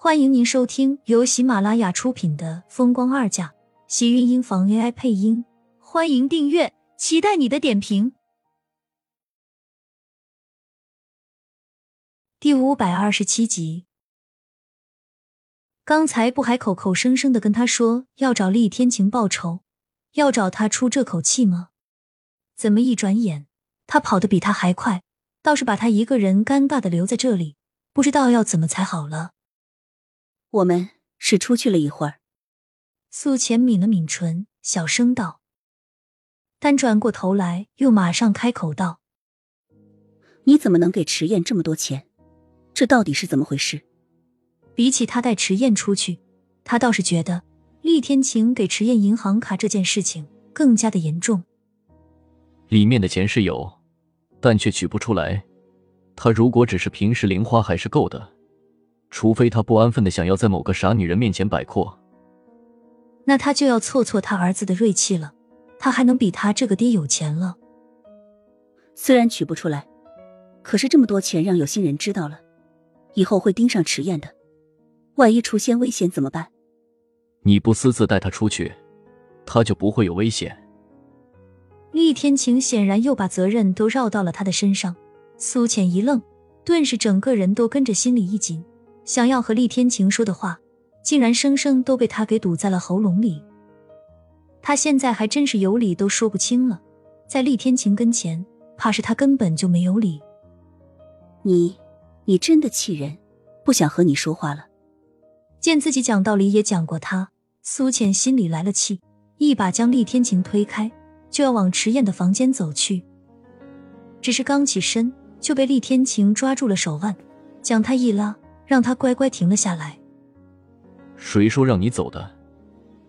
欢迎您收听由喜马拉雅出品的《风光二嫁》，喜运音房 AI 配音。欢迎订阅，期待你的点评。第五百二十七集，刚才不还口口声声的跟他说要找厉天晴报仇，要找他出这口气吗？怎么一转眼，他跑得比他还快，倒是把他一个人尴尬的留在这里，不知道要怎么才好了。我们是出去了一会儿。苏浅抿了抿唇，小声道，但转过头来又马上开口道：“你怎么能给迟燕这么多钱？这到底是怎么回事？”比起他带迟燕出去，他倒是觉得厉天晴给迟燕银行卡这件事情更加的严重。里面的钱是有，但却取不出来。他如果只是平时零花还是够的。除非他不安分的想要在某个傻女人面前摆阔，那他就要挫挫他儿子的锐气了。他还能比他这个爹有钱了？虽然取不出来，可是这么多钱让有心人知道了，以后会盯上迟燕的。万一出现危险怎么办？你不私自带他出去，他就不会有危险。厉天晴显然又把责任都绕到了他的身上。苏浅一愣，顿时整个人都跟着心里一紧。想要和厉天晴说的话，竟然生生都被他给堵在了喉咙里。他现在还真是有理都说不清了，在厉天晴跟前，怕是他根本就没有理。你，你真的气人，不想和你说话了。见自己讲道理也讲过他，苏浅心里来了气，一把将厉天晴推开，就要往迟燕的房间走去。只是刚起身，就被厉天晴抓住了手腕，将他一拉。让他乖乖停了下来。谁说让你走的？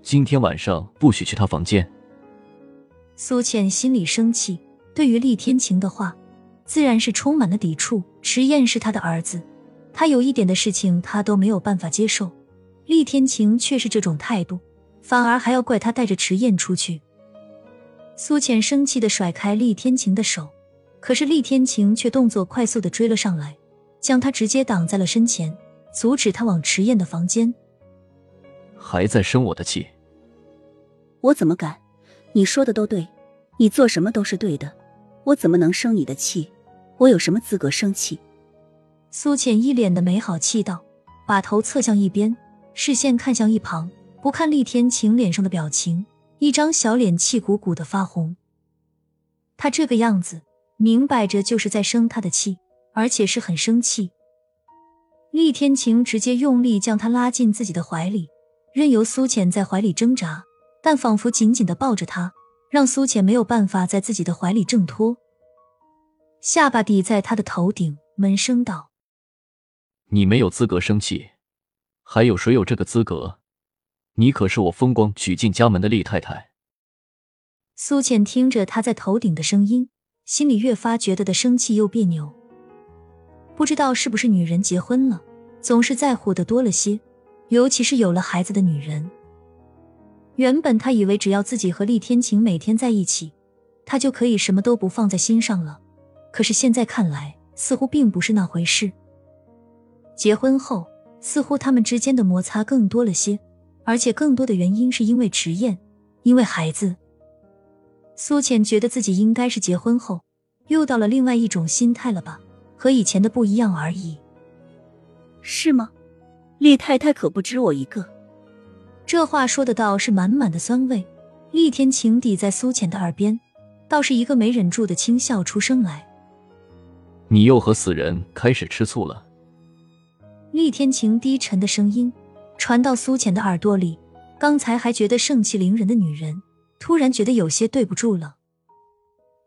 今天晚上不许去他房间。苏浅心里生气，对于厉天晴的话，自然是充满了抵触。迟燕是他的儿子，他有一点的事情他都没有办法接受。厉天晴却是这种态度，反而还要怪他带着迟燕出去。苏浅生气的甩开厉天晴的手，可是厉天晴却动作快速的追了上来。将他直接挡在了身前，阻止他往迟燕的房间。还在生我的气？我怎么敢？你说的都对，你做什么都是对的，我怎么能生你的气？我有什么资格生气？苏浅一脸的没好气道，把头侧向一边，视线看向一旁，不看厉天晴脸上的表情，一张小脸气鼓鼓的发红。他这个样子，明摆着就是在生他的气。而且是很生气，厉天晴直接用力将他拉进自己的怀里，任由苏浅在怀里挣扎，但仿佛紧紧的抱着他，让苏浅没有办法在自己的怀里挣脱。下巴抵在他的头顶，闷声道：“你没有资格生气，还有谁有这个资格？你可是我风光娶进家门的厉太太。”苏浅听着他在头顶的声音，心里越发觉得的生气又别扭。不知道是不是女人结婚了，总是在乎的多了些，尤其是有了孩子的女人。原本他以为只要自己和厉天晴每天在一起，他就可以什么都不放在心上了。可是现在看来，似乎并不是那回事。结婚后，似乎他们之间的摩擦更多了些，而且更多的原因是因为迟燕，因为孩子。苏浅觉得自己应该是结婚后又到了另外一种心态了吧。和以前的不一样而已，是吗？厉太太可不止我一个。这话说的倒是满满的酸味。厉天晴抵在苏浅的耳边，倒是一个没忍住的轻笑出声来。你又和死人开始吃醋了？厉天晴低沉的声音传到苏浅的耳朵里。刚才还觉得盛气凌人的女人，突然觉得有些对不住了。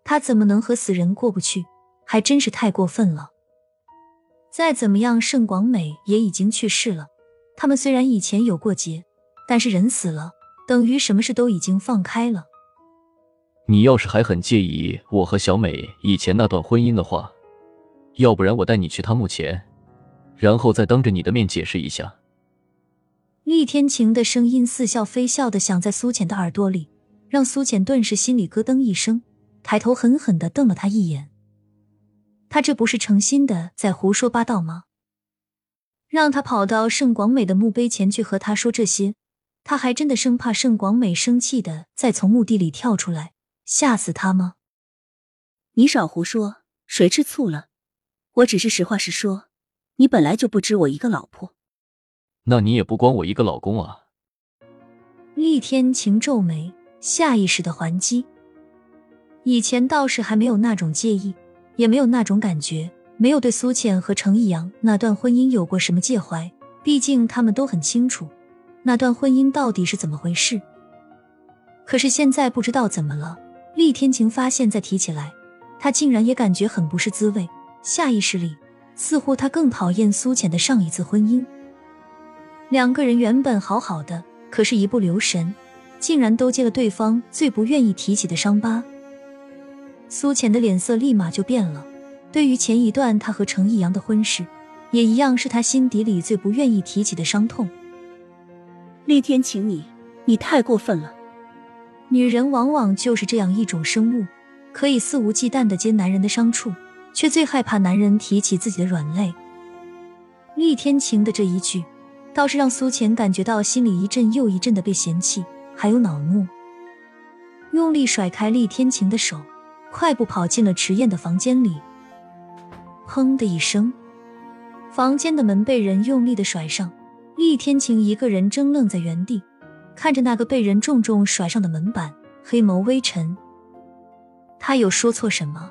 她怎么能和死人过不去？还真是太过分了。再怎么样，盛广美也已经去世了。他们虽然以前有过节，但是人死了，等于什么事都已经放开了。你要是还很介意我和小美以前那段婚姻的话，要不然我带你去她墓前，然后再当着你的面解释一下。厉天晴的声音似笑非笑的响在苏浅的耳朵里，让苏浅顿时心里咯噔一声，抬头狠狠的瞪了他一眼。他这不是诚心的在胡说八道吗？让他跑到盛广美的墓碑前去和他说这些，他还真的生怕盛广美生气的再从墓地里跳出来，吓死他吗？你少胡说，谁吃醋了？我只是实话实说，你本来就不止我一个老婆，那你也不光我一个老公啊！厉天晴皱眉，下意识的还击。以前倒是还没有那种介意，也没有那种感觉，没有对苏倩和程逸阳那段婚姻有过什么介怀。毕竟他们都很清楚那段婚姻到底是怎么回事。可是现在不知道怎么了，厉天晴发现再提起来。他竟然也感觉很不是滋味，下意识里似乎他更讨厌苏浅的上一次婚姻。两个人原本好好的，可是一不留神，竟然都揭了对方最不愿意提起的伤疤。苏浅的脸色立马就变了。对于前一段他和程逸阳的婚事，也一样是他心底里最不愿意提起的伤痛。厉天晴，你你太过分了。女人往往就是这样一种生物。可以肆无忌惮的揭男人的伤处，却最害怕男人提起自己的软肋。厉天晴的这一句，倒是让苏浅感觉到心里一阵又一阵的被嫌弃，还有恼怒。用力甩开厉天晴的手，快步跑进了迟燕的房间里。砰的一声，房间的门被人用力的甩上，厉天晴一个人怔愣在原地，看着那个被人重重甩上的门板，黑眸微沉。他有说错什么？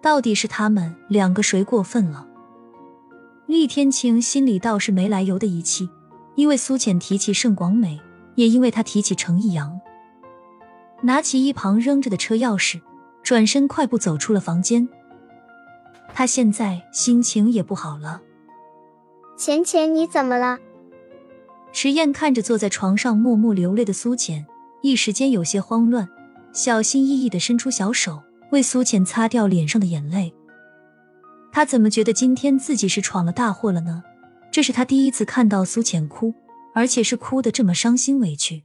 到底是他们两个谁过分了？厉天晴心里倒是没来由的一气，因为苏浅提起盛广美，也因为他提起程逸阳。拿起一旁扔着的车钥匙，转身快步走出了房间。他现在心情也不好了。浅浅，你怎么了？迟燕看着坐在床上默默流泪的苏浅，一时间有些慌乱。小心翼翼的伸出小手，为苏浅擦掉脸上的眼泪。他怎么觉得今天自己是闯了大祸了呢？这是他第一次看到苏浅哭，而且是哭的这么伤心委屈。